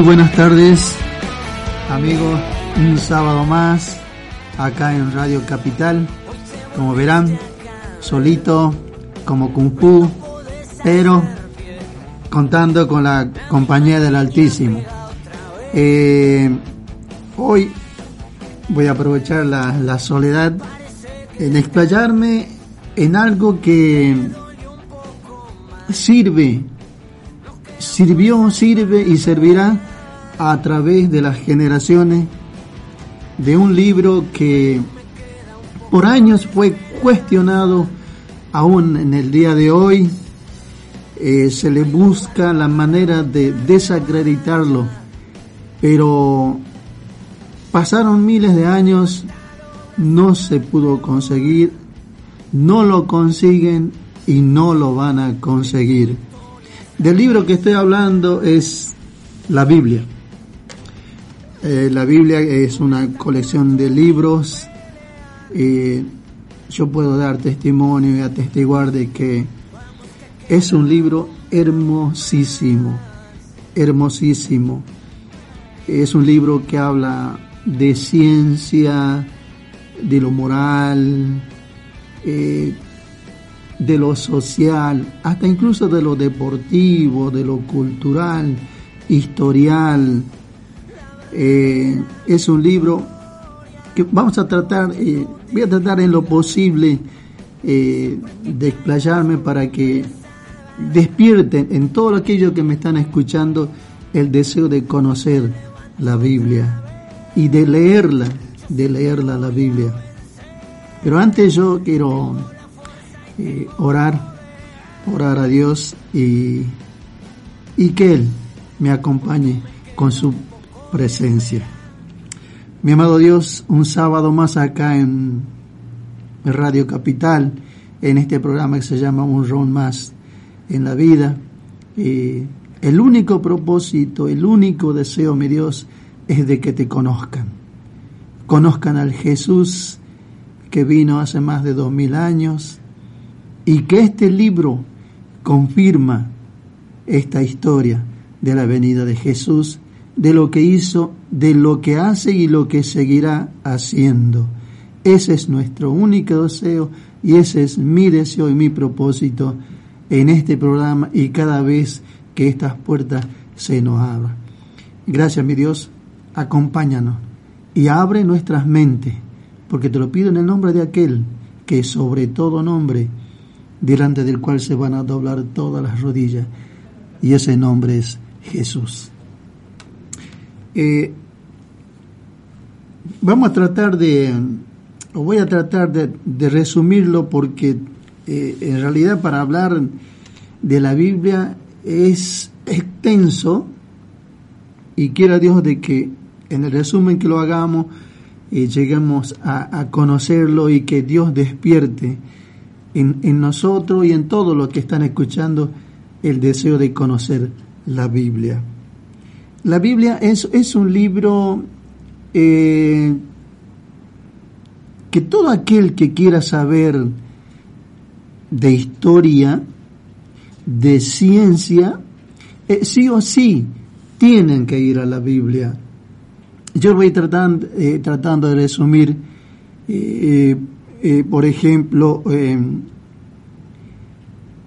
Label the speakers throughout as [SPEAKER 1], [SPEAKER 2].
[SPEAKER 1] Muy buenas tardes, amigos. Un sábado más acá en Radio Capital. Como verán, solito como Kung Fu, pero contando con la compañía del Altísimo. Eh, hoy voy a aprovechar la, la soledad en explayarme en algo que sirve sirvió, sirve y servirá a través de las generaciones de un libro que por años fue cuestionado aún en el día de hoy. Eh, se le busca la manera de desacreditarlo, pero pasaron miles de años, no se pudo conseguir, no lo consiguen y no lo van a conseguir. Del libro que estoy hablando es la Biblia. Eh, la Biblia es una colección de libros. Eh, yo puedo dar testimonio y atestiguar de que es un libro hermosísimo, hermosísimo. Es un libro que habla de ciencia, de lo moral, eh, de lo social, hasta incluso de lo deportivo, de lo cultural, historial. Eh, es un libro que vamos a tratar, eh, voy a tratar en lo posible eh, de explayarme para que despierten en todo aquello que me están escuchando el deseo de conocer la Biblia y de leerla, de leerla la Biblia. Pero antes yo quiero eh, orar, orar a Dios y, y que Él me acompañe con su presencia. Mi amado Dios, un sábado más acá en Radio Capital, en este programa que se llama Un Ron Más en la Vida. Eh, el único propósito, el único deseo, mi Dios, es de que te conozcan. Conozcan al Jesús que vino hace más de dos mil años, y que este libro confirma esta historia de la venida de Jesús, de lo que hizo, de lo que hace y lo que seguirá haciendo. Ese es nuestro único deseo y ese es mi deseo y mi propósito en este programa y cada vez que estas puertas se nos abran. Gracias, mi Dios, acompáñanos y abre nuestras mentes, porque te lo pido en el nombre de aquel que sobre todo nombre delante del cual se van a doblar todas las rodillas, y ese nombre es Jesús. Eh, vamos a tratar de, o voy a tratar de, resumirlo porque eh, en realidad para hablar de la Biblia es extenso y quiera Dios de que en el resumen que lo hagamos eh, lleguemos a, a conocerlo y que Dios despierte en, nosotros y en todos los que están escuchando el deseo de conocer la Biblia. La Biblia es, es un libro eh, que todo aquel que quiera saber de historia, de ciencia, eh, sí o sí tienen que ir a la Biblia. Yo voy tratando, eh, tratando de resumir por ejemplo, en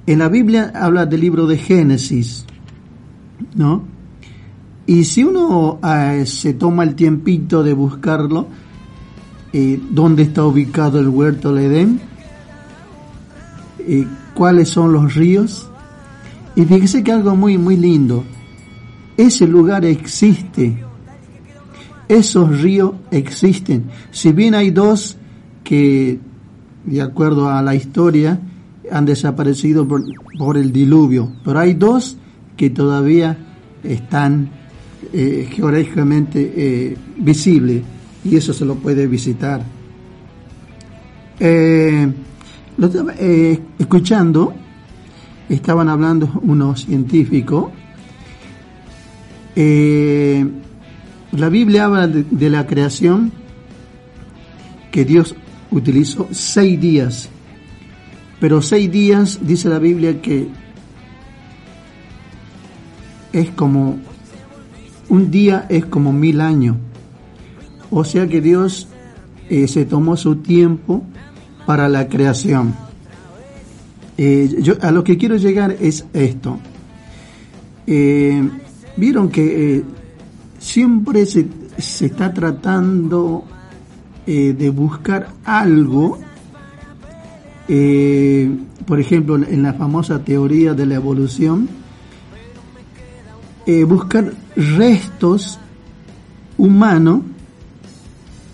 [SPEAKER 1] la Biblia habla del libro de Génesis, ¿no? Y si uno eh, se toma el tiempito de buscarlo, ¿dónde está ubicado el huerto del Edén? eh, cuáles son los ríos. Y fíjese que algo muy, muy lindo. Ese lugar existe. Esos ríos existen. Si bien hay dos que, de acuerdo a la historia, han desaparecido por, el diluvio, pero hay dos que todavía están eh, geográficamente eh, visibles y eso se lo puede visitar. Eh, eh, escuchando, estaban hablando unos científicos. La Biblia habla de, la creación que Dios utilizó seis días, pero seis días dice la Biblia que es como un día es como mil años. O sea que Dios se tomó su tiempo para la creación. Eh, yo a lo que quiero llegar es esto. Eh, vieron que eh, siempre se, está tratando de buscar algo, por ejemplo, en la famosa teoría de la evolución, buscar restos humanos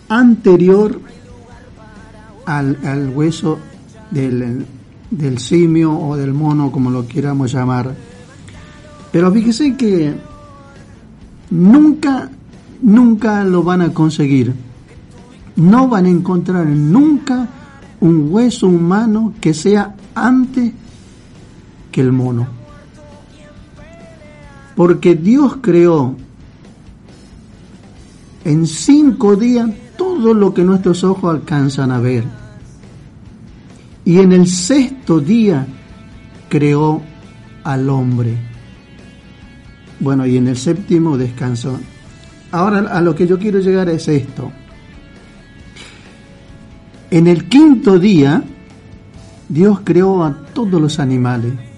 [SPEAKER 1] anterior al, hueso del, del simio o del mono, como lo quieramos llamar. Pero fíjese que nunca, nunca lo van a conseguir. No van a encontrar nunca un hueso humano que sea antes que el mono. Porque Dios creó en cinco días todo lo que nuestros ojos alcanzan a ver. Y en el sexto día creó al hombre. Bueno, y en el séptimo descansó. Ahora a lo que yo quiero llegar es esto. En el quinto día, Dios creó a todos los animales.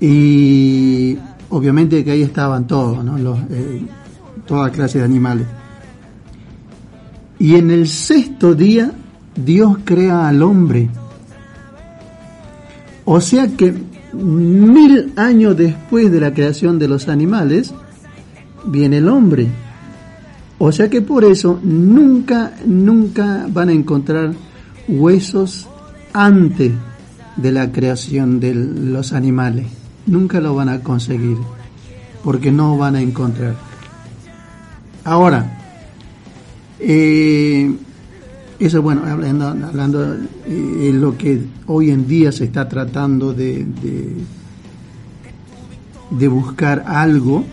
[SPEAKER 1] Y obviamente que ahí estaban todos, ¿no? Los, eh, toda clase de animales. Y en el sexto día Dios crea al hombre. O sea que mil años después de la creación de los animales, viene el hombre. O sea que por eso nunca, nunca van a encontrar huesos antes de la creación de los animales. Nunca lo van a conseguir, porque no van a encontrar. Ahora, eh, eso bueno, hablando, hablando eh, lo que hoy en día se está tratando de, de, buscar algo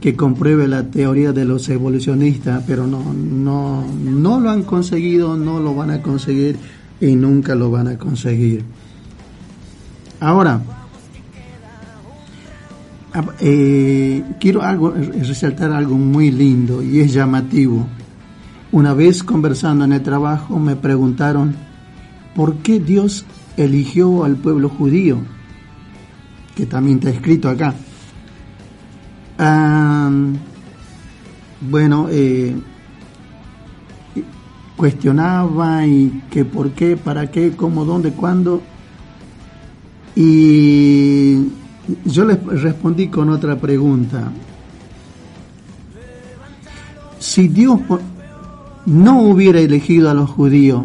[SPEAKER 1] que compruebe la teoría de los evolucionistas, pero no, no, no lo han conseguido, no lo van a conseguir y nunca lo van a conseguir. Ahora, Ah, eh, quiero algo, resaltar algo muy lindo y es llamativo. Una vez conversando en el trabajo me preguntaron por qué Dios eligió al pueblo judío, que también está escrito acá. bueno, eh, cuestionaba y que por qué, para qué, cómo, dónde, cuándo. Y yo les respondí con otra pregunta. Si Dios no hubiera elegido a los judíos,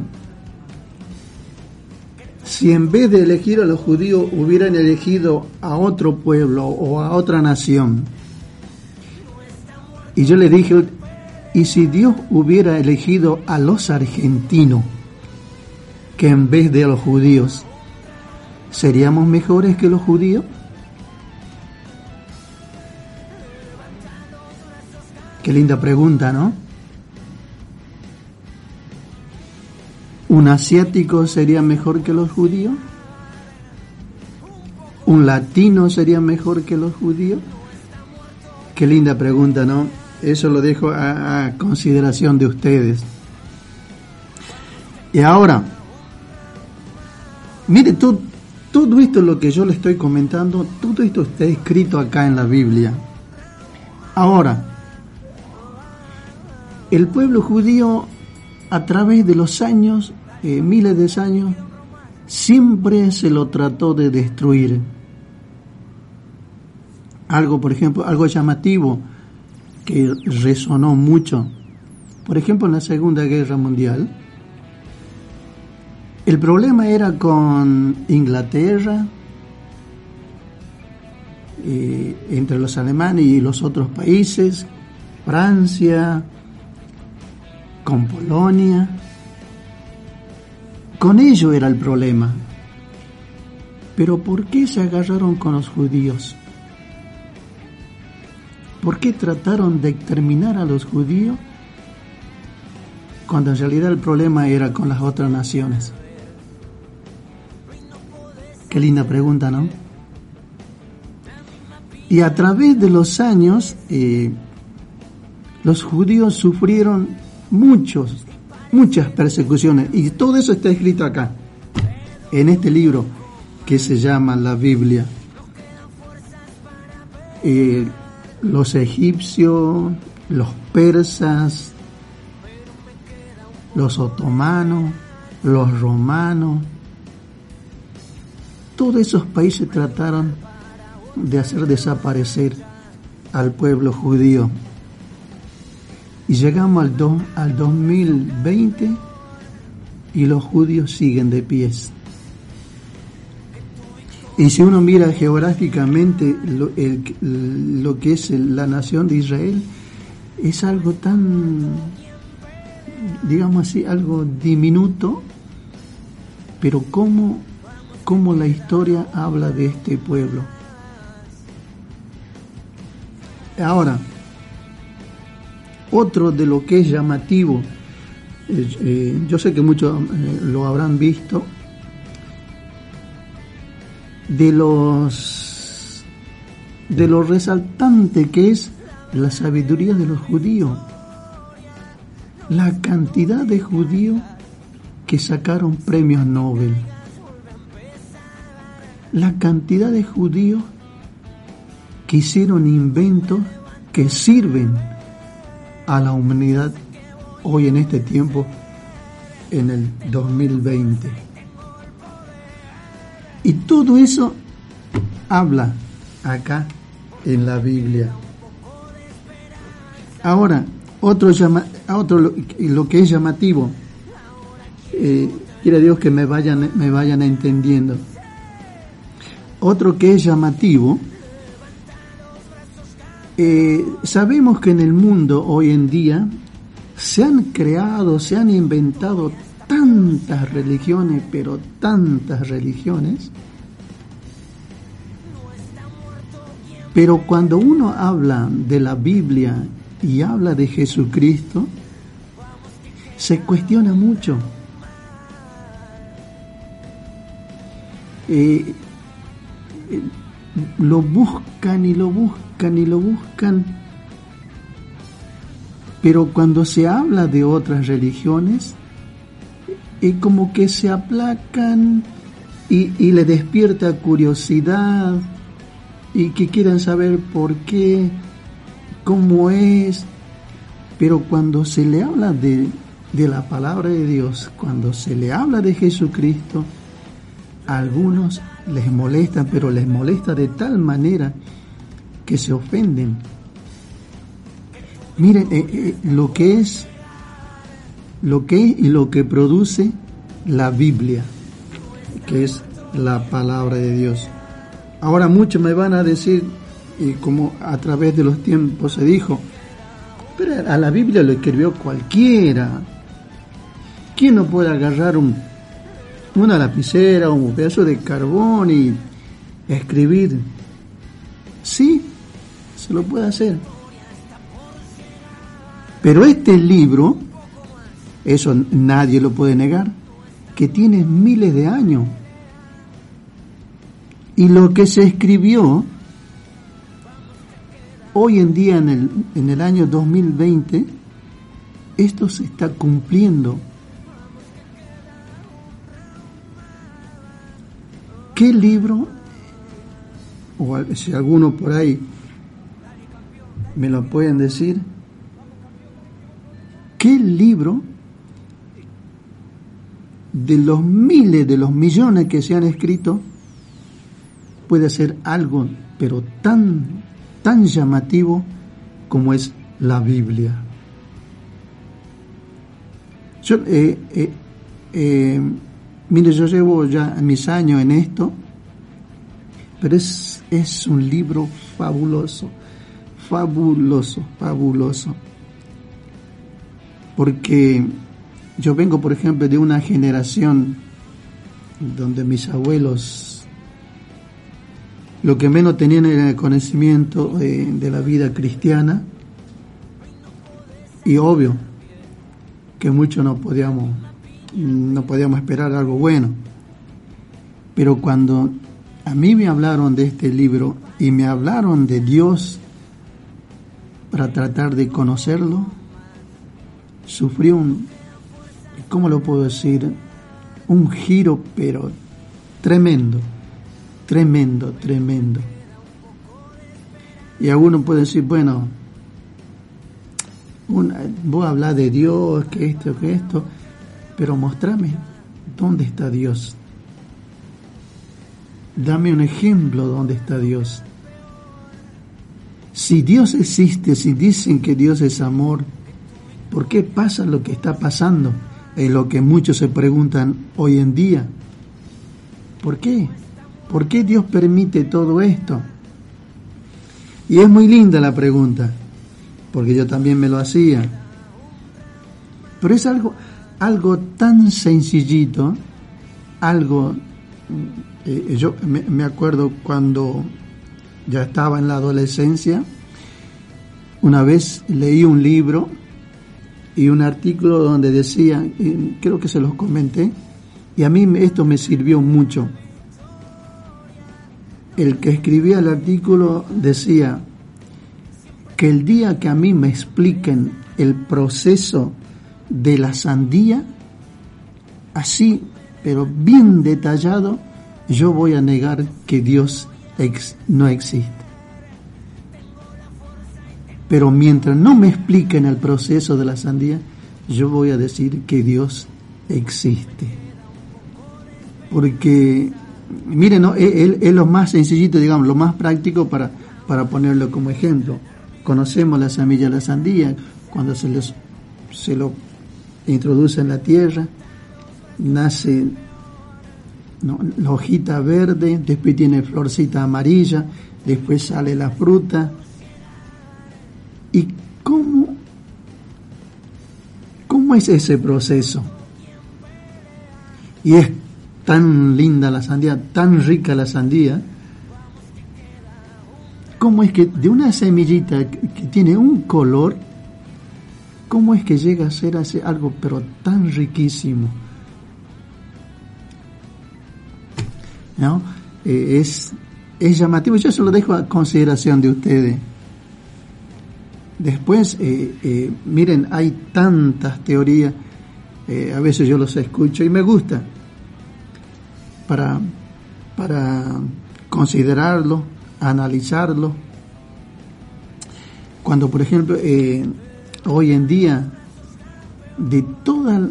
[SPEAKER 1] si en vez de elegir a los judíos hubieran elegido a otro pueblo o a otra nación, y yo le dije, ¿y si Dios hubiera elegido a los argentinos que en vez de a los judíos, seríamos mejores que los judíos? Qué linda pregunta, ¿no? ¿Un asiático sería mejor que los judíos? ¿Un latino sería mejor que los judíos? Qué linda pregunta, ¿no? Eso lo dejo a, consideración de ustedes. Y ahora, mire, todo, todo esto lo que yo le estoy comentando, todo esto está escrito acá en la Biblia. Ahora, el pueblo judío a través de los años eh, miles de años, siempre se lo trató de destruir. Algo, por ejemplo, algo llamativo que resonó mucho. Por ejemplo, en la Segunda Guerra Mundial, el problema era con Inglaterra, eh, entre los alemanes y los otros países, Francia, con Polonia. Con ello era el problema. Pero ¿por qué se agarraron con los judíos? ¿Por qué trataron de exterminar a los judíos cuando en realidad el problema era con las otras naciones? Qué linda pregunta, ¿no? Y a través de los años, eh, los judíos sufrieron muchos, muchas persecuciones. Y todo eso está escrito acá, en este libro que se llama la Biblia. Eh, los egipcios, los persas, los otomanos, los romanos, todos esos países trataron de hacer desaparecer al pueblo judío. Y llegamos al, al 2020 y los judíos siguen de pies. Y si uno mira geográficamente lo, lo que es la nación de Israel, es algo tan, digamos así, algo diminuto, pero cómo, cómo la historia habla de este pueblo. Ahora, otro de lo que es llamativo, eh, yo sé que muchos eh, lo habrán visto, de los de lo resaltante que es la sabiduría de los judíos, la cantidad de judíos que sacaron premios Nobel, la cantidad de judíos que hicieron inventos que sirven a la humanidad hoy en este tiempo, en el 2020. Y todo eso habla acá en la Biblia. Ahora, otro, llama, otro lo, que es llamativo, eh, quiere Dios que me vayan, me vayan entendiendo. Otro que es llamativo eh, sabemos que en el mundo hoy en día se han creado, se han inventado tantas religiones, pero tantas religiones, pero cuando uno habla de la Biblia y habla de Jesucristo, se cuestiona mucho. Eh, lo buscan y lo buscan y lo buscan. Pero cuando se habla de otras religiones, es como que se aplacan y, y le despierta curiosidad y que quieran saber por qué, cómo es. Pero cuando se le habla de, de la palabra de Dios, cuando se le habla de Jesucristo, algunos les molesta, pero les molesta de tal manera que se ofenden. Miren eh, eh, lo que es, lo que es y lo que produce la Biblia, que es la palabra de Dios. Ahora muchos me van a decir, y como a través de los tiempos se dijo, pero a la Biblia lo escribió cualquiera. ¿Quién no puede agarrar un una lapicera o un pedazo de carbón y escribir. Sí, se lo puede hacer. Pero este libro, eso nadie lo puede negar, que tiene miles de años. Y lo que se escribió hoy en día en el, en el año 2020, esto se está cumpliendo ¿Qué libro, o si alguno por ahí me lo pueden decir, qué libro de los miles, de los millones que se han escrito, puede ser algo, pero tan, tan llamativo como es la Biblia. Yo, eh, eh, eh, mire, yo llevo ya mis años en esto, pero es, es un libro fabuloso, fabuloso, fabuloso. Porque yo vengo, por ejemplo, de una generación donde mis abuelos lo que menos tenían era el conocimiento de, de la vida cristiana y obvio que mucho no podíamos no podíamos esperar algo bueno pero cuando a mí me hablaron de este libro y me hablaron de Dios para tratar de conocerlo sufrí un ¿cómo lo puedo decir? un giro pero tremendo tremendo tremendo y alguno puede decir bueno voy a hablar de Dios, que esto, que esto, pero mostrame dónde está Dios. Dame un ejemplo dónde está Dios. Si Dios existe, si dicen que Dios es amor, ¿por qué pasa lo que está pasando? Es lo que muchos se preguntan hoy en día. ¿Por qué? ¿Por qué Dios permite todo esto? Y es muy linda la pregunta porque yo también me lo hacía. Pero es algo, algo tan sencillito, algo, eh, yo me, acuerdo cuando ya estaba en la adolescencia, una vez leí un libro y un artículo donde decía, creo que se los comenté, y a mí esto me sirvió mucho. El que escribía el artículo decía, que el día que a mí me expliquen el proceso de la sandía, así, pero bien detallado, yo voy a negar que Dios no existe. Pero mientras no me expliquen el proceso de la sandía, yo voy a decir que Dios existe. Porque, miren, ¿no? es, lo más sencillito, digamos, lo más práctico para, para ponerlo como ejemplo. Conocemos la semilla de la sandía, cuando se, se lo introduce en la tierra, nace la hojita verde, después tiene florcita amarilla, después sale la fruta. ¿Y cómo, cómo es ese proceso? Y es tan linda la sandía, tan rica la sandía, cómo es que de una semillita que tiene un color, cómo es que llega a ser algo pero tan riquísimo. ¿No? Eh, es, es llamativo, yo se lo dejo a consideración de ustedes. Después, eh, eh, miren, hay tantas teorías, a veces yo los escucho y me gusta para, para considerarlo analizarlo. Cuando, por ejemplo, hoy en día, de toda,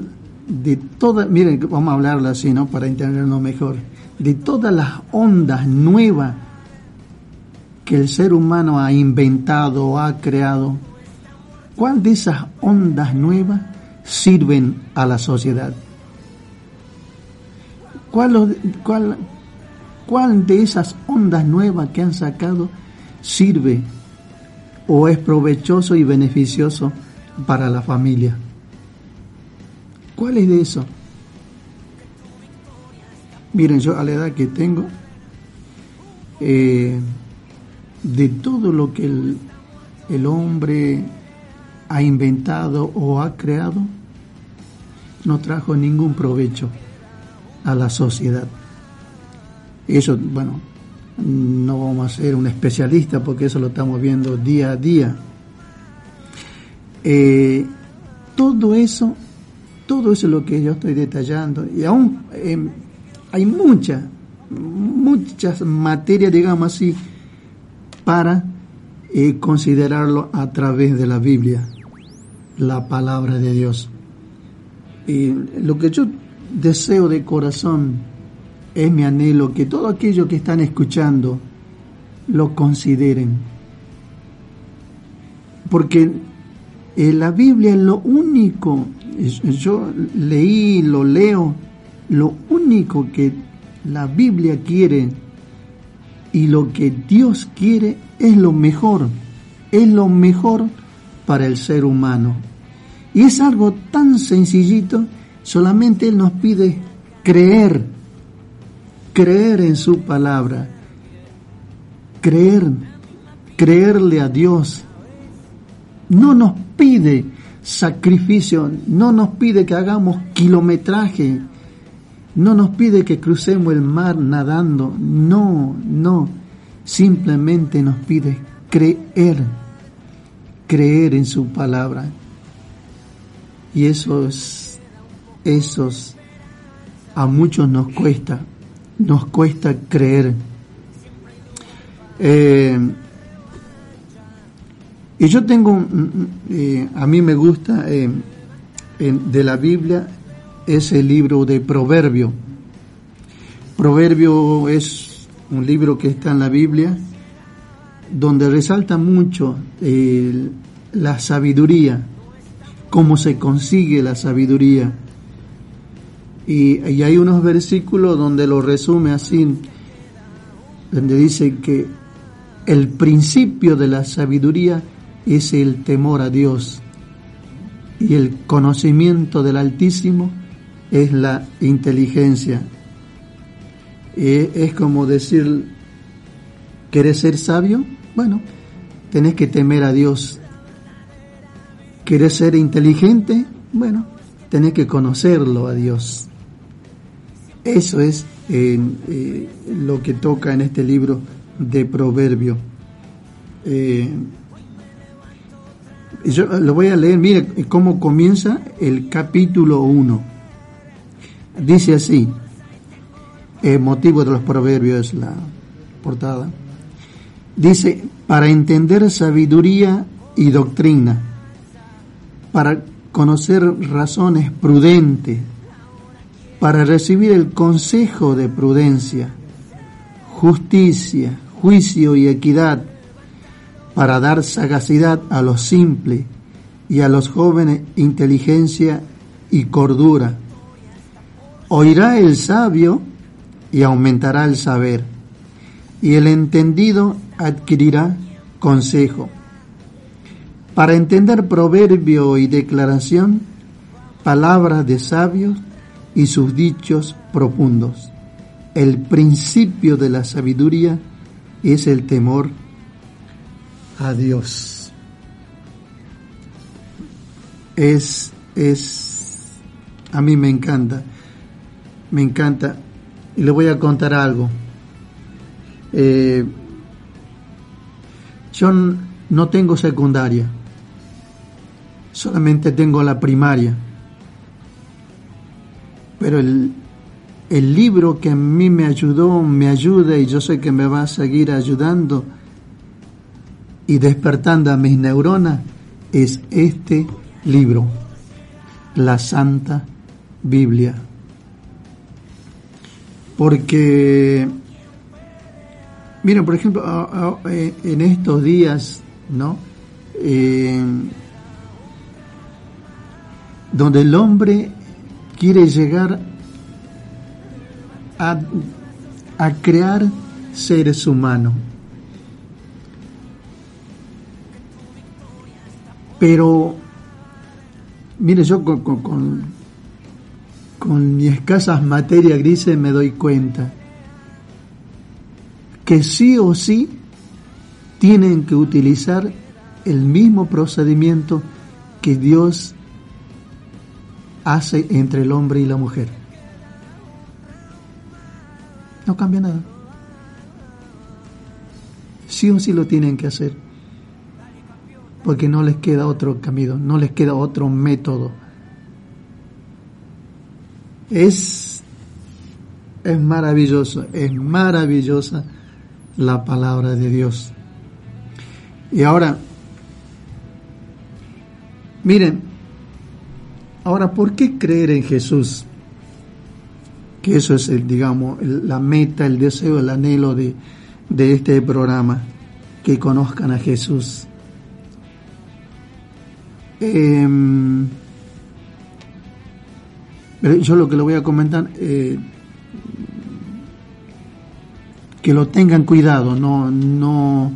[SPEAKER 1] de toda, miren, vamos a hablarlo así, ¿no? Para entenderlo mejor, de todas las ondas nuevas que el ser humano ha inventado o ha creado, ¿cuál de esas ondas nuevas sirven a la sociedad? ¿Cuál, cuál, ¿Cuál de esas ondas nuevas que han sacado sirve o es provechoso y beneficioso para la familia? ¿Cuál es de eso? Miren, yo a la edad que tengo, eh, de todo lo que el, el hombre ha inventado o ha creado, no trajo ningún provecho a la sociedad. Eso, bueno, no vamos a ser un especialista porque eso lo estamos viendo día a día. Eh, todo eso, todo eso es lo que yo estoy detallando. Y aún em, hay muchas, muchas materias, digamos así, para eh, considerarlo a través de la Biblia, la palabra de Dios. Y lo que yo deseo de corazón, es mi anhelo que todo aquello que están escuchando lo consideren. Porque eh, la Biblia es lo único, yo leí, lo leo, lo único que la Biblia quiere y lo que Dios quiere es lo mejor, es lo mejor para el ser humano. Y es algo tan sencillito, solamente Él nos pide creer, creer en su palabra, creer, creerle a Dios. No nos pide sacrificio, no nos pide que hagamos kilometraje, no nos pide que crucemos el mar nadando, no, no, simplemente nos pide creer, creer en su palabra. Y esos, esos, a muchos nos cuesta, nos cuesta creer. Eh, y yo tengo, eh, a mí me gusta eh, de la Biblia es el libro de Proverbio. Proverbio es un libro que está en la Biblia donde resalta mucho eh, la sabiduría, cómo se consigue la sabiduría. Y, y, hay unos versículos donde lo resume así, donde dice que el principio de la sabiduría es el temor a Dios y el conocimiento del Altísimo es la inteligencia. es como decir, ¿querés ser sabio? Bueno, tenés que temer a Dios. ¿Querés ser inteligente? Bueno, tenés que conocerlo a Dios. Eso es eh, lo que toca en este libro de Proverbio. Eh, yo lo voy a leer, mire cómo comienza el capítulo 1 Dice así, el motivo de los proverbios, la portada. Dice, para entender sabiduría y doctrina, para conocer razones prudentes, para recibir el consejo de prudencia, justicia, juicio y equidad, para dar sagacidad a los simples y a los jóvenes inteligencia y cordura Oirá el sabio y aumentará el saber, y el entendido adquirirá consejo. Para entender proverbio y declaración, palabras de sabios y sus dichos profundos. El principio de la sabiduría es el temor a Dios. Es, es, a mí me encanta me encanta. Y le voy a contar algo. Eh, yo no tengo secundaria, solamente tengo la primaria. Pero el, el libro que a mí me ayudó, me ayuda y yo sé que me va a seguir ayudando y despertando a mis neuronas es este libro, la Santa Biblia porque, miren, por ejemplo, eh, en estos días, ¿no? Eh, donde el hombre quiere llegar a, a crear seres humanos. Pero, mire, yo con, con, con mi escasas materias grises me doy cuenta que sí o sí tienen que utilizar el mismo procedimiento que Dios hace entre el hombre y la mujer. No cambia nada. Sí o sí lo tienen que hacer. Porque no les queda otro camino, no les queda otro método es, es maravilloso, es maravillosa la palabra de Dios. Y ahora, miren, ahora, ¿por qué creer en Jesús? que eso es, el, digamos, la meta, el deseo, el anhelo de, de este programa, que conozcan a Jesús. Em, yo lo que le voy a comentar, eh, que lo tengan cuidado, no, no,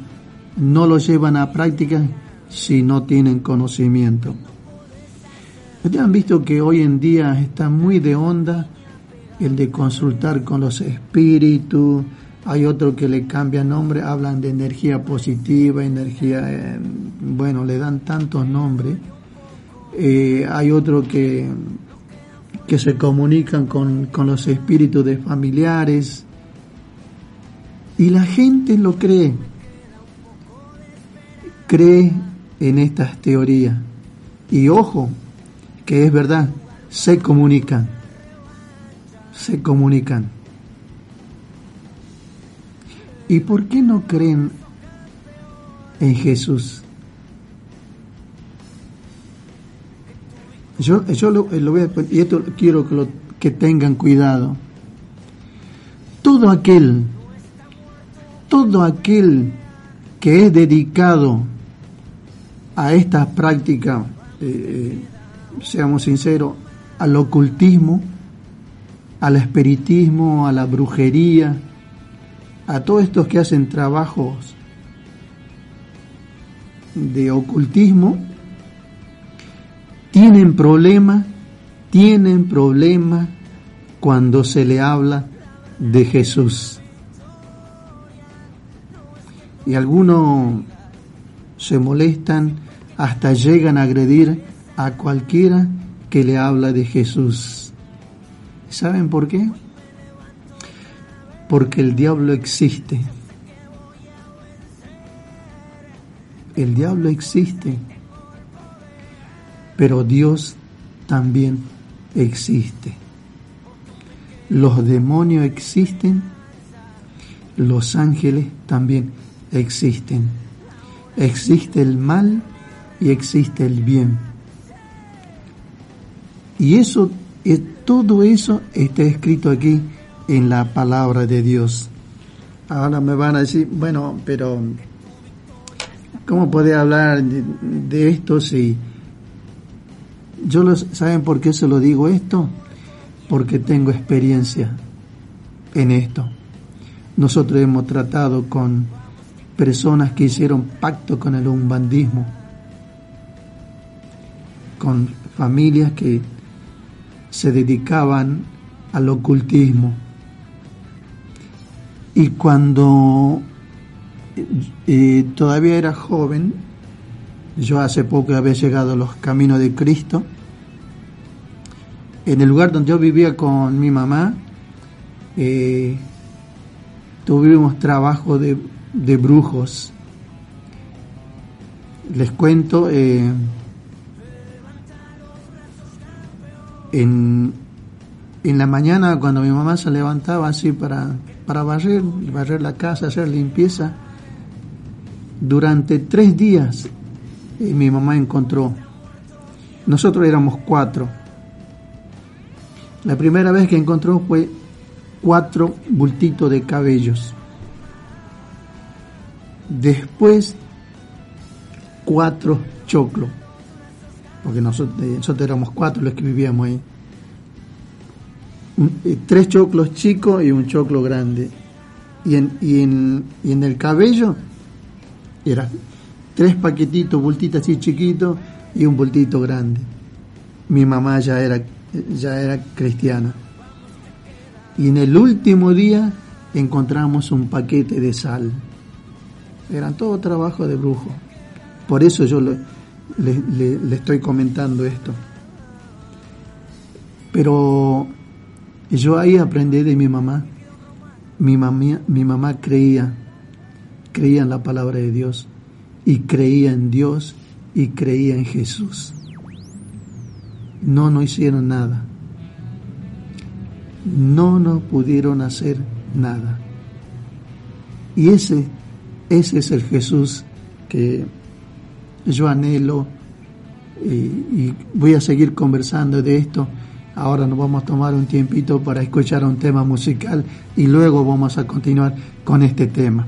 [SPEAKER 1] no lo llevan a práctica si no tienen conocimiento. Ustedes han visto que hoy en día está muy de onda el de consultar con los espíritus, hay otro que le cambia nombre, hablan de energía positiva, energía, eh, bueno, le dan tantos nombres. Eh, hay otro que, que se comunican con, con los espíritus de familiares. Y la gente lo cree, cree en estas teorías. Y ojo, que es verdad, se comunican, se comunican. ¿Y por qué no creen en Jesús? Yo, yo lo, voy a, y esto quiero que, lo, que tengan cuidado. Todo aquel, todo aquel que es dedicado a esta práctica, eh, eh, seamos sinceros, al ocultismo, al espiritismo, a la brujería, a todos estos que hacen trabajos de ocultismo, tienen problemas, tienen problemas cuando se le habla de Jesús. Y algunos se molestan, hasta llegan a agredir a cualquiera que le habla de Jesús. ¿Saben por qué? Porque el diablo existe. El diablo existe, pero Dios también existe. Los demonios existen, los ángeles también existen. Existe el mal y existe el bien. Y eso, eh, todo eso está escrito aquí en la palabra de Dios. Ahora me van a decir, bueno, pero ¿cómo puede hablar de, esto si yo lo, ¿saben por qué se lo digo esto? Porque tengo experiencia en esto. Nosotros hemos tratado con personas que hicieron pacto con el umbandismo, con familias que se dedicaban al ocultismo. Y cuando eh, todavía era joven, yo hace poco había llegado a los caminos de Cristo, en el lugar donde yo vivía con mi mamá, eh, tuvimos trabajo de, brujos. Les cuento, eh, en, en la mañana cuando mi mamá se levantaba así para, para barrer, barrer la casa, hacer limpieza, durante tres días eh, mi mamá encontró, nosotros éramos cuatro, la primera vez que encontró fue cuatro bultitos de cabellos, después cuatro choclos, porque nosotros, eh, nosotros éramos cuatro los que vivíamos ahí. Eh, tres choclos chicos y un choclo grande. Y en, y en, y en el cabello eran tres paquetitos, bultitos así chiquitos y un bultito grande. Mi mamá ya era, ya era cristiana. Y en el último día encontramos un paquete de sal. Eran todo trabajo de brujo. Por eso yo le, estoy comentando esto. Pero yo ahí aprendí de mi mamá. Mi mamá, mi mamá creía, creía en la palabra de Dios y creía en Dios y creía en Jesús. No nos hicieron nada. No nos pudieron hacer nada. Y ese, ese es el Jesús que yo anhelo y, voy a seguir conversando de esto
[SPEAKER 2] Ahora nos vamos a tomar un tiempito para escuchar un tema musical y luego vamos a continuar con este tema.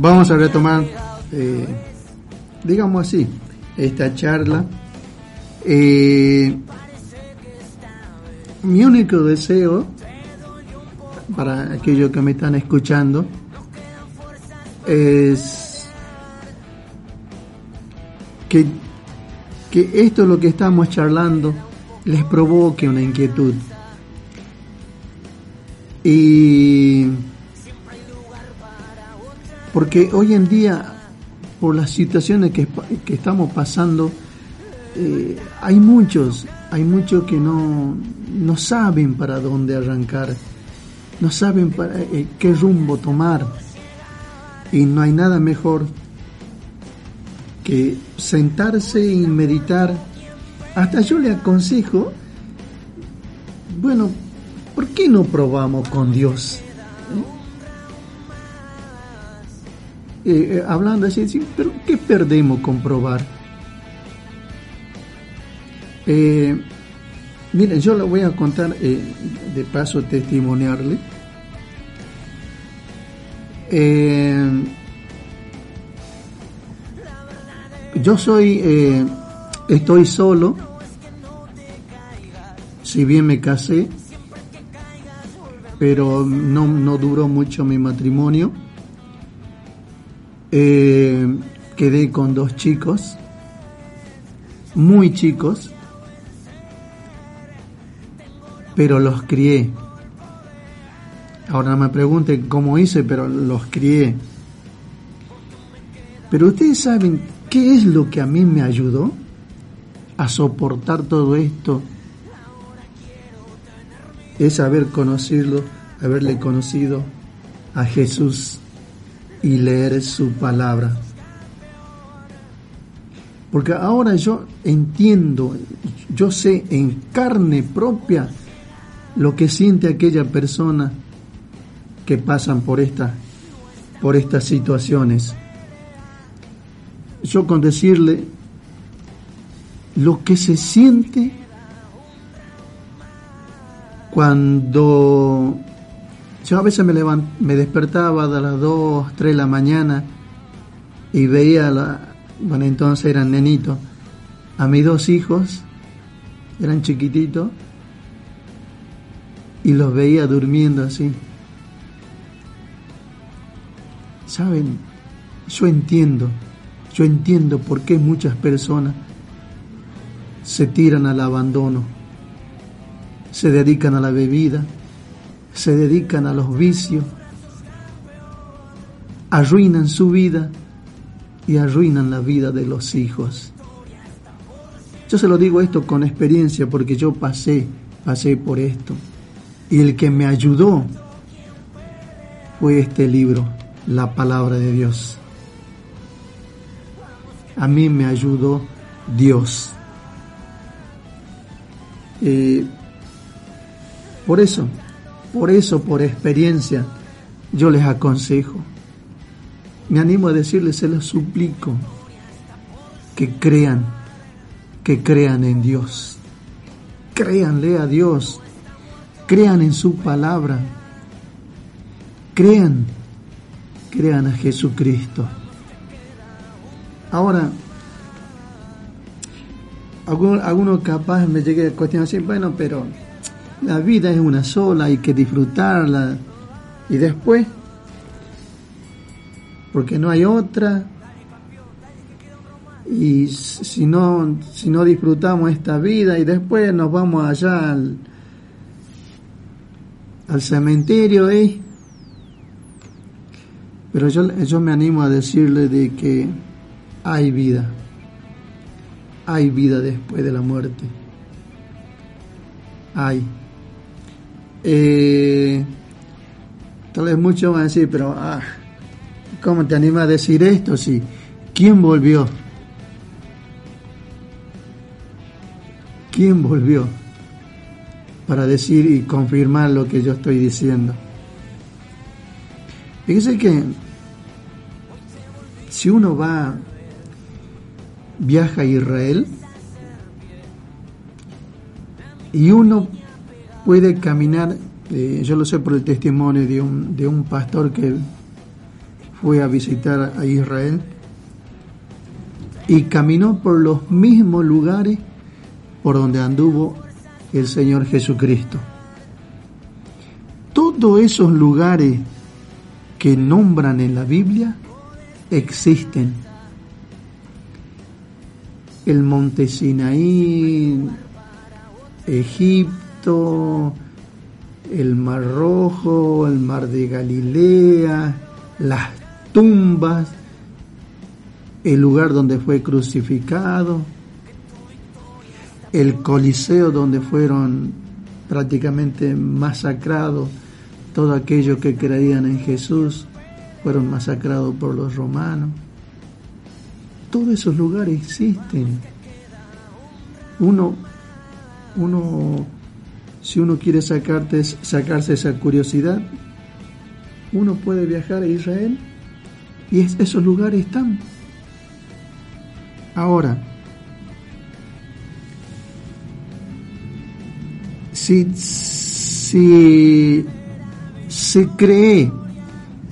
[SPEAKER 1] Vamos a retomar, eh, digamos así, esta charla. Eh, mi único deseo para aquellos que me están escuchando es que, que esto lo que estamos charlando les provoque una inquietud. Y porque hoy en día, por las situaciones que, que estamos pasando, eh, hay muchos, hay muchos que no, no saben para dónde arrancar, no saben para, eh, qué rumbo tomar. Y no hay nada mejor que sentarse y meditar. Hasta yo le aconsejo, bueno, ¿por qué no probamos con Dios? Eh, eh, hablando así, pero ¿qué perdemos con probar? Eh, miren, yo le voy a contar, eh, de paso testimoniarle. yo soy, estoy solo, si bien me casé, pero no, no duró mucho mi matrimonio eh, quedé con dos chicos, muy chicos, pero los crié. Ahora me pregunten cómo hice, pero los crié. Pero ustedes saben qué es lo que a mí me ayudó a soportar todo esto. Es haber conocido, haberle conocido a Jesús y leer su palabra. Porque ahora yo entiendo, yo sé en carne propia lo que siente aquella persona que pasan por esta por estas situaciones. Yo con decirle lo que se siente cuando yo a veces me, despertaba a las 2, 3 de la mañana y veía, la, bueno, entonces eran nenitos, a mis dos hijos, eran chiquititos, y los veía durmiendo así. ¿Saben? Yo entiendo, yo entiendo por qué muchas personas se tiran al abandono, se dedican a la bebida, se dedican a los vicios, arruinan su vida y arruinan la vida de los hijos. Yo se lo digo esto con experiencia porque yo pasé, pasé por esto. Y el que me ayudó fue este libro, la palabra de Dios. A mí me ayudó Dios. Eh, por eso, por eso, por experiencia, yo les aconsejo, me animo a decirles, se los suplico, que crean, que crean en Dios. Créanle a Dios, crean en su palabra, crean, crean a Jesucristo. Ahora, algunos capaz me llegue a cuestionar bueno, pero la vida es una sola, hay que disfrutarla. Y después, porque no hay otra, y si no, si no disfrutamos esta vida y después nos vamos allá al, al cementerio, ¿eh? Pero yo, yo me animo a decirle de que hay vida, hay vida después de la muerte, hay. Eh, tal vez muchos van a decir, pero ah, ¿cómo te anima a decir esto? Si, ¿Quién volvió? ¿Quién volvió? Para decir y confirmar lo que yo estoy diciendo. Fíjese que si uno va, viaja a Israel, y uno puede caminar, eh, yo lo sé por el testimonio de un, de un pastor que, fue a visitar a Israel y caminó por los mismos lugares por donde anduvo el Señor Jesucristo. Todos esos lugares que nombran en la Biblia existen. El monte Sinaí, Egipto, el Mar Rojo, el Mar de Galilea, las tumbas, el lugar donde fue crucificado, el Coliseo donde fueron prácticamente masacrados todos aquellos que creían en Jesús, fueron masacrados por los romanos. Todos esos lugares existen. Uno, uno, si uno quiere sacarte, sacarse esa curiosidad, uno puede viajar a Israel y esos lugares están. Ahora, si, se cree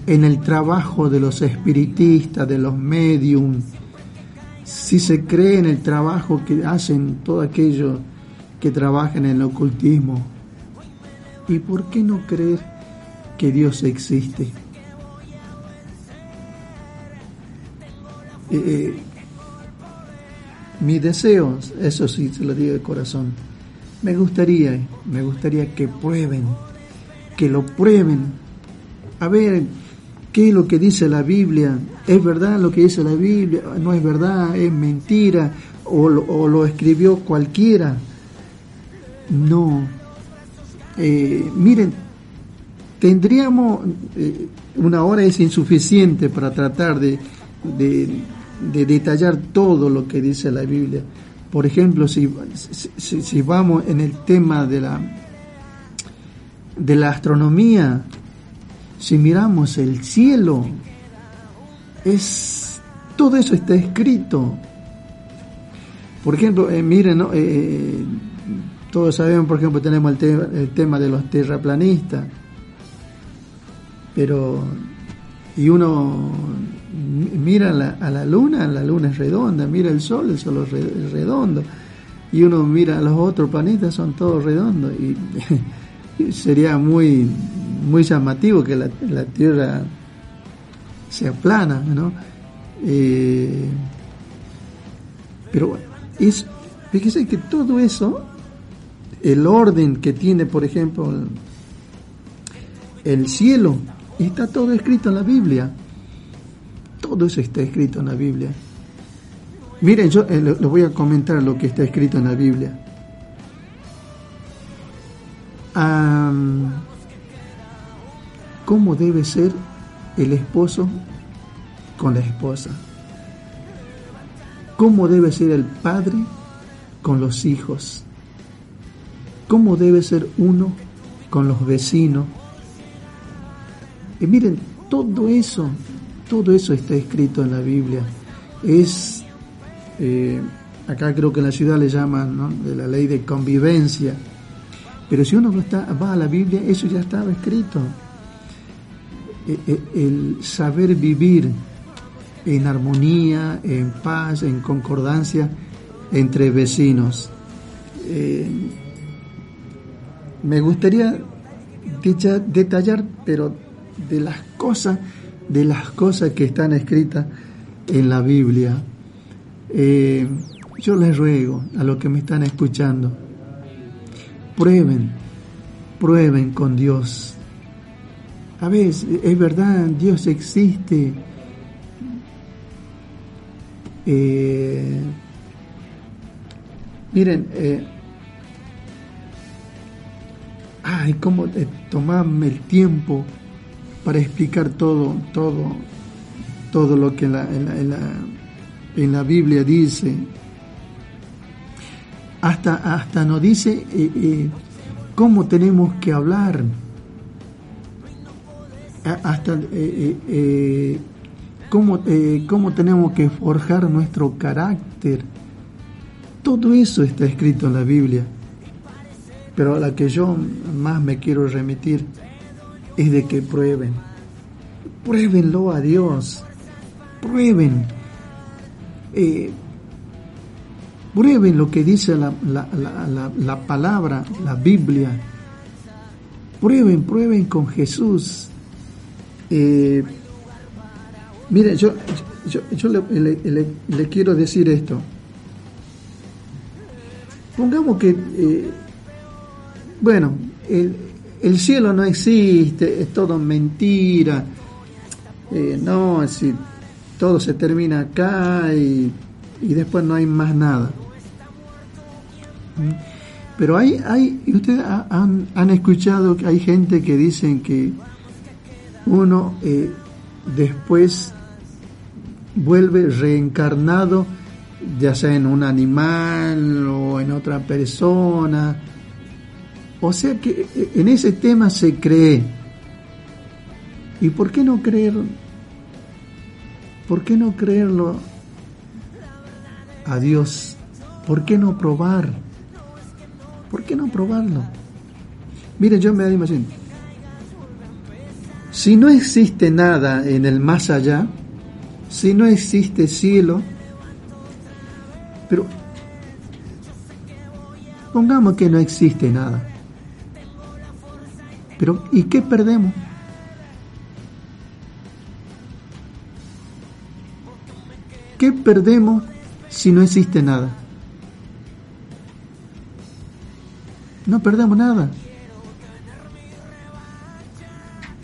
[SPEAKER 1] en el trabajo de los espiritistas, de los medium, si se cree en el trabajo que hacen todos aquellos que trabajan en el ocultismo, ¿y por qué no creer que Dios existe? Eh, eh, mi deseo, eso sí, se lo digo de corazón, me gustaría, me gustaría que prueben, que lo prueben, a ver qué es lo que dice la Biblia, es verdad lo que dice la Biblia, no es verdad, es mentira, o lo, escribió cualquiera. No. Eh, miren, tendríamos, eh, una hora es insuficiente para tratar de de detallar todo lo que dice la Biblia. Por ejemplo, si, si, vamos en el tema de la, de la astronomía, si miramos el cielo, es todo eso está escrito. Por ejemplo, eh, miren, eh, todos sabemos, por ejemplo, tenemos el, el tema de los terraplanistas, pero y uno mira a la luna, la luna es redonda, mira el sol, el sol es redondo, y uno mira a los otros planetas, son todos redondos, y sería muy, muy llamativo que la, Tierra sea plana, ¿no? Eh, pero bueno, es, fíjese que todo eso, el orden que tiene, por ejemplo, el cielo, está todo escrito en la Biblia. Todo eso está escrito en la Biblia. Miren, yo eh, les voy a comentar lo que está escrito en la Biblia. ¿Cómo debe ser el esposo con la esposa? ¿Cómo debe ser el padre con los hijos? ¿Cómo debe ser uno con los vecinos? Y miren, todo eso todo eso está escrito en la Biblia. Es, eh, acá creo que en la ciudad le llaman de la ley de convivencia. Pero si uno va a la Biblia, eso ya estaba escrito. E, e, el saber vivir en armonía, en paz, en concordancia entre vecinos. Eh, me gustaría detallar, pero de las cosas de las cosas que están escritas en la Biblia. Eh, yo les ruego a los que me están escuchando, prueben, prueben con Dios. A veces, es verdad, Dios existe. Eh, miren, eh, ay, cómo tomarme el tiempo para explicar todo, todo, todo lo que en la, en la, en la, Biblia dice. Hasta, hasta nos dice eh, eh, cómo tenemos que hablar. Hasta eh, cómo, cómo tenemos que forjar nuestro carácter. Todo eso está escrito en la Biblia. Pero a la que yo más me quiero remitir es de que prueben, pruébenlo a Dios, prueben, eh, prueben lo que dice la, la, palabra, la Biblia, prueben, prueben con Jesús. Eh, mire, yo, yo, le, quiero decir esto. Pongamos que, eh, bueno, el, el cielo no existe, es todo mentira, eh, no, así, todo se termina acá y, después no hay más nada. ¿Mm? Pero hay, hay ustedes han, han, escuchado que hay gente que dicen que uno eh, después vuelve reencarnado, ya sea en un animal o en otra persona, o sea que eh, en ese tema se cree. ¿Y por qué no creer? ¿Por qué no creerlo a Dios? ¿Por qué no probar? ¿Por qué no probarlo? Mire, yo me imagino. Si no existe nada en el más allá, si no existe cielo, pero pongamos que no existe nada. Pero ¿y qué perdemos? ¿Qué perdemos si no existe nada? No perdemos nada.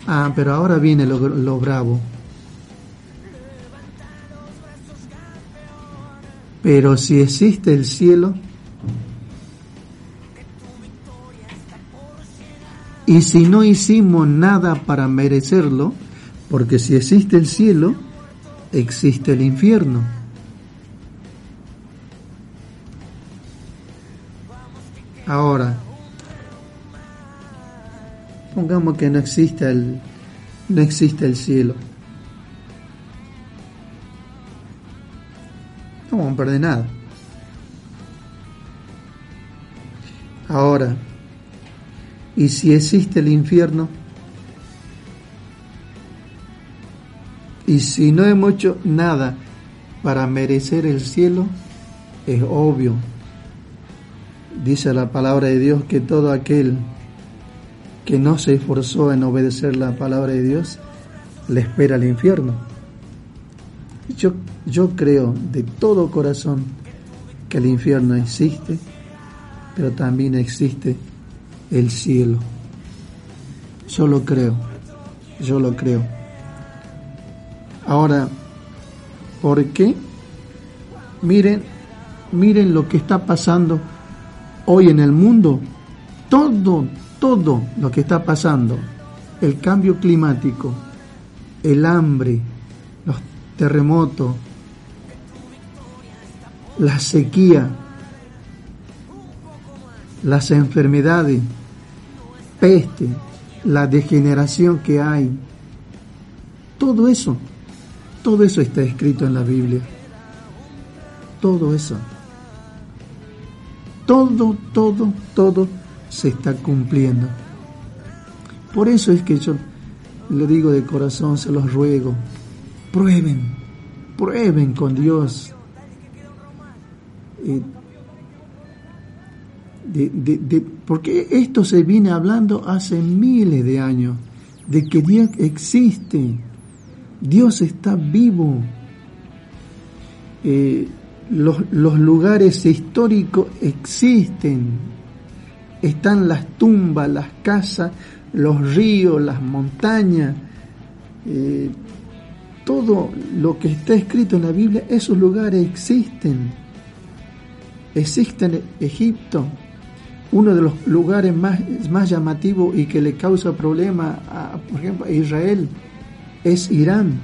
[SPEAKER 1] Ah, pero ahora viene lo, lo bravo. Pero si existe el cielo, Y si no hicimos nada para merecerlo, porque si existe el cielo, existe el infierno. Ahora, pongamos que no existe el, no existe el cielo. No vamos a perder nada. Ahora, y si existe el infierno, y si no hemos hecho nada para merecer el cielo, es obvio. Dice la palabra de Dios que todo aquel que no se esforzó en obedecer la palabra de Dios, le espera el infierno. Yo, yo creo de todo corazón que el infierno existe, pero también existe el cielo. Yo lo creo, yo lo creo. Ahora, ¿por qué? Miren, miren lo que está pasando hoy en el mundo. Todo, todo lo que está pasando. El cambio climático, el hambre, los terremotos, la sequía, las enfermedades, peste, la degeneración que hay. Todo eso, todo eso está escrito en la Biblia. Todo eso. Todo, todo, todo se está cumpliendo. Por eso es que yo le digo de corazón, se los ruego, prueben, prueben con Dios de, porque esto se viene hablando hace miles de años, de que Dios existe, Dios está vivo. Eh, los, lugares históricos existen, están las tumbas, las casas, los ríos, las montañas, eh, todo lo que está escrito en la Biblia, esos lugares existen. Existen Egipto, uno de los lugares más, más llamativos y que le causa problema, a, por ejemplo, a Israel, es Irán.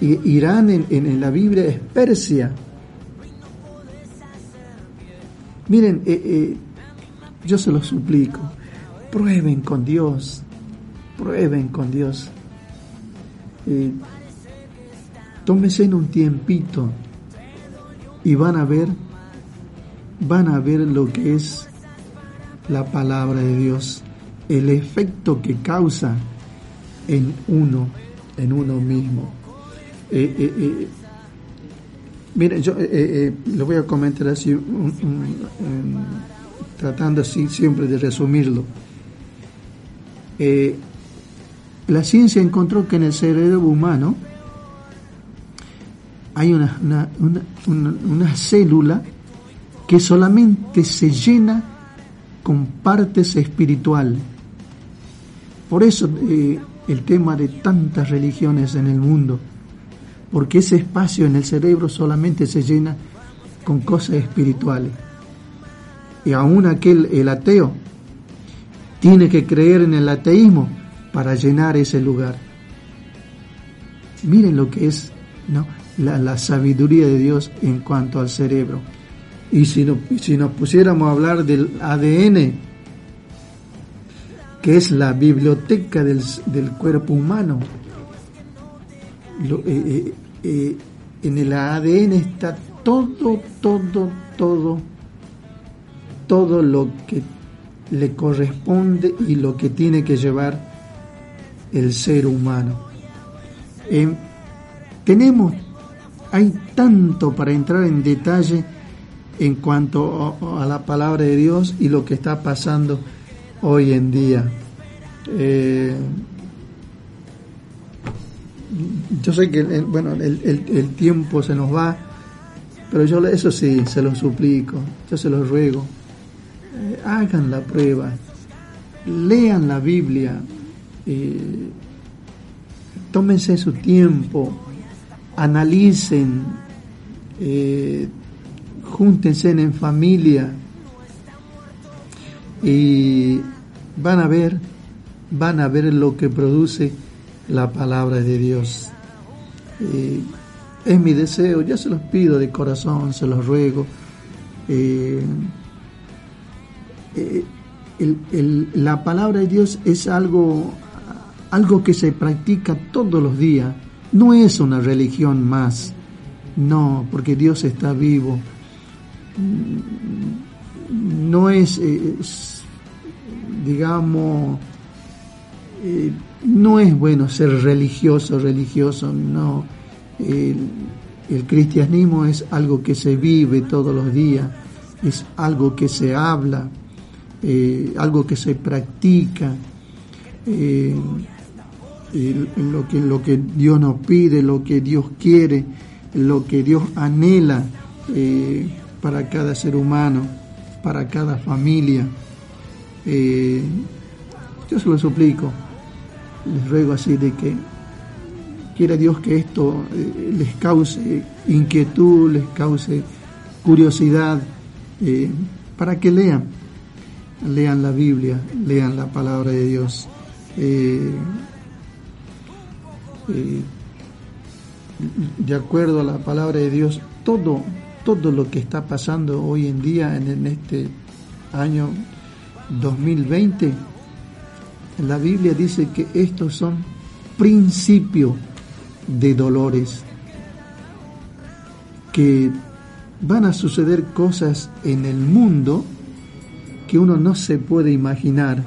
[SPEAKER 1] Y Irán en, la Biblia es Persia. Miren, eh, eh, yo se lo suplico, prueben con Dios, prueben con Dios. Eh, tómense en un tiempito y van a ver van a ver lo que es la palabra de Dios, el efecto que causa en uno, en uno mismo. Eh, eh, eh, miren, yo lo voy a comentar así, tratando así siempre de resumirlo. la ciencia encontró que en el cerebro humano hay una, una, una célula que solamente se llena con partes espiritual. Por eso eh, el tema de tantas religiones en el mundo, porque ese espacio en el cerebro solamente se llena con cosas espirituales. Y aún aquel, el ateo, tiene que creer en el ateísmo para llenar ese lugar. Miren lo que es ¿no? la, la sabiduría de Dios en cuanto al cerebro. Y si, si nos pusiéramos a hablar del ADN, que es la biblioteca del, cuerpo humano, eh, eh, eh, en el ADN está todo, todo, todo, todo lo que le corresponde y lo que tiene que llevar el ser humano. tenemos, hay tanto para entrar en detalle en cuanto a la palabra de Dios y lo que está pasando hoy en día. Eh, yo sé que bueno, el, tiempo se nos va, pero yo eso sí, se lo suplico, yo se lo ruego. Eh, hagan la prueba, lean la Biblia, eh, tómense su tiempo, analicen, júntense en familia y van a ver, van a ver lo que produce la palabra de Dios. es mi deseo, yo se los pido de corazón, se los ruego. Eh, eh, la palabra de Dios es algo, algo que se practica todos los días, no es una religión más, no, porque Dios está vivo no es, eh, digamos, eh, no es bueno ser religioso, religioso, no. El, cristianismo es algo que se vive todos los días, es algo que se habla, eh, algo que se practica, lo, que, lo que Dios nos pide, lo que Dios quiere, lo que Dios anhela para cada ser humano, para cada familia. Eh, yo se lo suplico, les ruego así de que quiera Dios que esto eh, les cause inquietud, les cause curiosidad, eh, para que lean, lean la Biblia, lean la palabra de Dios. de acuerdo a la palabra de Dios, todo todo lo que está pasando hoy en día en, este año 2020, la Biblia dice que estos son principios de dolores, que van a suceder cosas en el mundo que uno no se puede imaginar.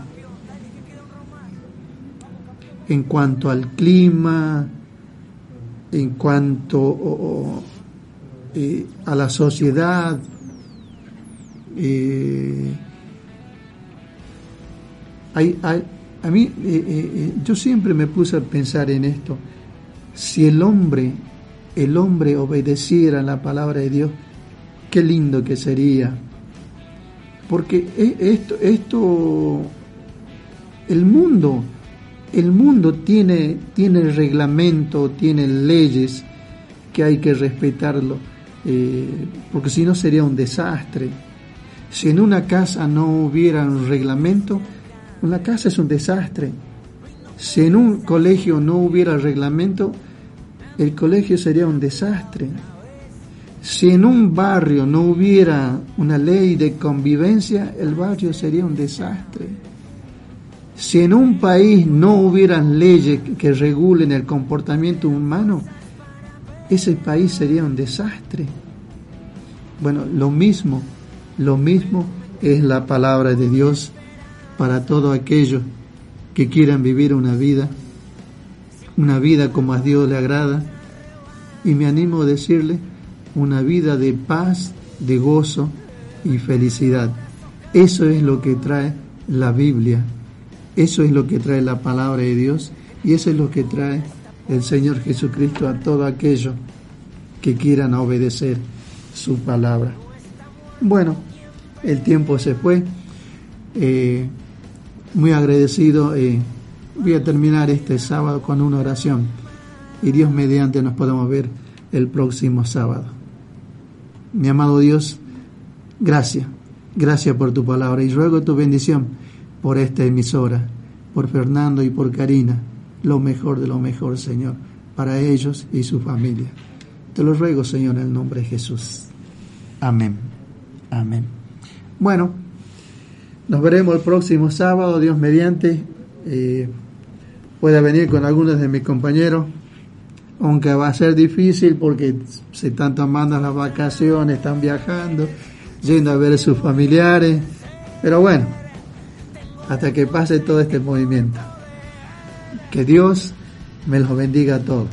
[SPEAKER 1] En cuanto al clima, en cuanto eh, a la sociedad, eh, hay, a mí, eh, yo siempre me puse a pensar en esto. Si el hombre, el hombre obedeciera la palabra de Dios, qué lindo que sería. Porque esto, esto, el mundo, el mundo tiene, tiene reglamento, tiene leyes que hay que respetarlo eh, porque si no sería un desastre. Si en una casa no hubiera un reglamento, una casa es un desastre. Si en un colegio no hubiera reglamento, el colegio sería un desastre. Si en un barrio no hubiera una ley de convivencia, el barrio sería un desastre. Si en un país no hubieran leyes que regulen el comportamiento humano, ese país sería un desastre. Bueno, lo mismo, lo mismo es la palabra de Dios para todos aquellos que quieran vivir una vida una vida como a Dios le agrada y me animo a decirle una vida de paz, de gozo y felicidad. Eso es lo que trae la Biblia, eso es lo que trae la palabra de Dios y eso es lo que trae el Señor Jesucristo a todo aquello que quieran obedecer su palabra. Bueno, el tiempo se fue. Eh, muy agradecido. Eh, voy a terminar este sábado con una oración y Dios mediante nos podemos ver el próximo sábado. Mi amado Dios, gracias, gracias por tu palabra y ruego tu bendición por esta emisora, por Fernando y por Karina, lo mejor de lo mejor, Señor, para ellos y su familia. Te lo ruego, Señor, en el nombre de Jesús. Amén. Amén. Bueno, nos veremos el próximo sábado, Dios mediante. Eh, pueda venir con algunos de mis compañeros, aunque va a ser difícil porque se están tomando las vacaciones, están viajando, yendo a ver a sus familiares. Pero bueno, hasta que pase todo este movimiento. Que Dios me los bendiga a todos.